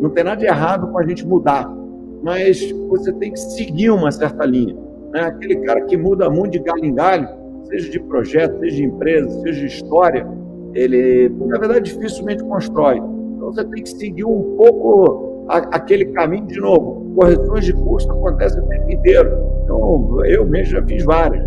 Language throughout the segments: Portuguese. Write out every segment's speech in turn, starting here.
Não tem nada de errado com a gente mudar, mas você tem que seguir uma certa linha. Né? Aquele cara que muda muito de galho em galho, seja de projeto, seja de empresa, seja de história, ele, na verdade, dificilmente constrói. Então você tem que seguir um pouco a, aquele caminho de novo. Correções de custo acontecem o tempo inteiro. Então, eu mesmo já fiz várias.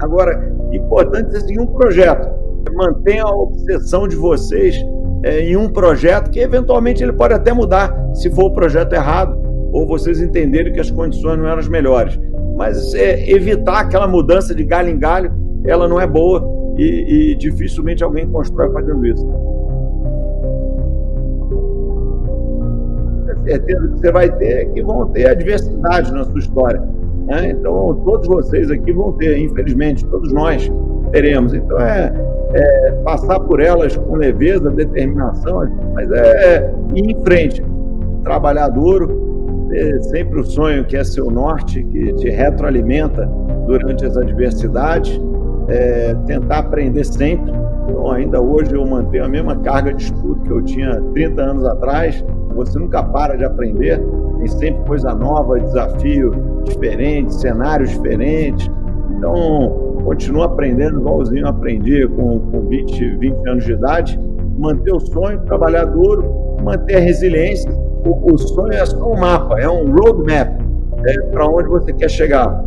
Agora, importante é seguir um projeto. Mantenha a obsessão de vocês é, em um projeto que eventualmente ele pode até mudar se for o projeto errado ou vocês entenderem que as condições não eram as melhores. Mas é, evitar aquela mudança de galho em galho, ela não é boa e, e dificilmente alguém constrói fazendo isso. Certeza que você vai ter que vão ter adversidade na sua história. Né? Então, todos vocês aqui vão ter, infelizmente, todos nós teremos. Então, é, é passar por elas com leveza, determinação, mas é ir em frente, trabalhar duro, ter sempre o sonho que é seu norte, que te retroalimenta durante as adversidades, é, tentar aprender sempre. Então, ainda hoje eu mantenho a mesma carga de estudo que eu tinha 30 anos atrás. Você nunca para de aprender, tem sempre coisa nova, desafio diferente, cenários diferentes. Então, continua aprendendo igualzinho eu aprendi com, com 20, 20 anos de idade. Manter o sonho, trabalhar duro, manter a resiliência. O, o sonho é só um mapa, é um roadmap é, para onde você quer chegar.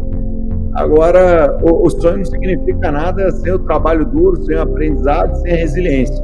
Agora, o, o sonho não significa nada sem o trabalho duro, sem o aprendizado, sem a resiliência.